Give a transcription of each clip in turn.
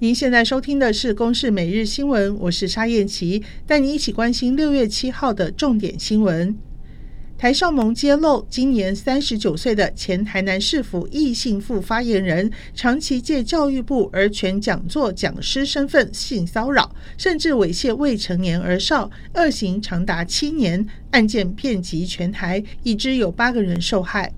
您现在收听的是《公视每日新闻》，我是沙燕琪，带你一起关心六月七号的重点新闻。台少盟揭露，今年三十九岁的前台南市府异性副发言人，长期借教育部儿权讲座讲师身份性骚扰，甚至猥亵未成年儿少，恶行长达七年，案件遍及全台，已知有八个人受害。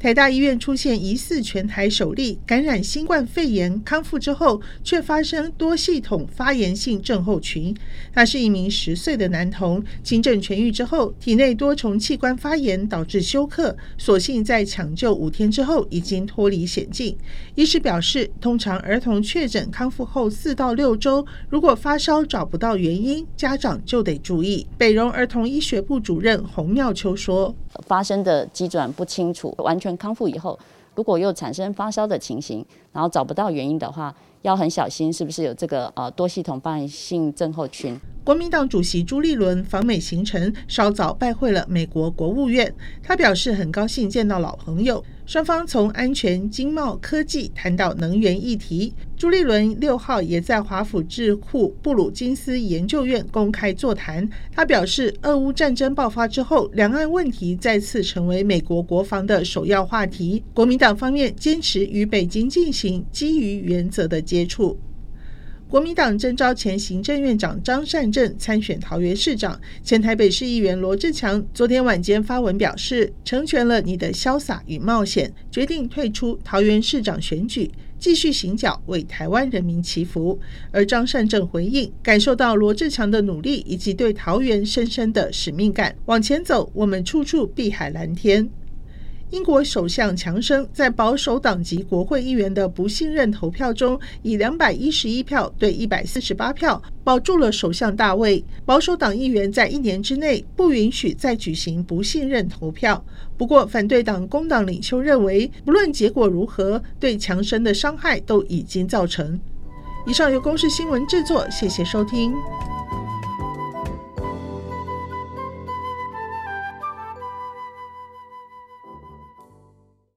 台大医院出现疑似全台首例感染新冠肺炎康复之后，却发生多系统发炎性症候群。他是一名十岁的男童，轻症痊愈之后，体内多重器官发炎导致休克，所幸在抢救五天之后已经脱离险境。医师表示，通常儿童确诊康复后四到六周，如果发烧找不到原因，家长就得注意。北荣儿童医学部主任洪妙秋说：“发生的机转不清楚，完全。”康复以后，如果又产生发烧的情形，然后找不到原因的话，要很小心，是不是有这个呃多系统发炎性症候群？国民党主席朱立伦访美行程，稍早拜会了美国国务院。他表示很高兴见到老朋友，双方从安全、经贸、科技谈到能源议题。朱立伦六号也在华府智库布鲁金斯研究院公开座谈。他表示，俄乌战争爆发之后，两岸问题再次成为美国国防的首要话题。国民党方面坚持与北京进行基于原则的接触。国民党征召前行政院长张善政参选桃园市长，前台北市议员罗志强昨天晚间发文表示，成全了你的潇洒与冒险，决定退出桃园市长选举，继续行脚为台湾人民祈福。而张善政回应，感受到罗志强的努力以及对桃园深深的使命感，往前走，我们处处碧海蓝天。英国首相强生在保守党籍国会议员的不信任投票中，以两百一十一票对一百四十八票保住了首相大位。保守党议员在一年之内不允许再举行不信任投票。不过，反对党工党领袖认为，不论结果如何，对强生的伤害都已经造成。以上由公视新闻制作，谢谢收听。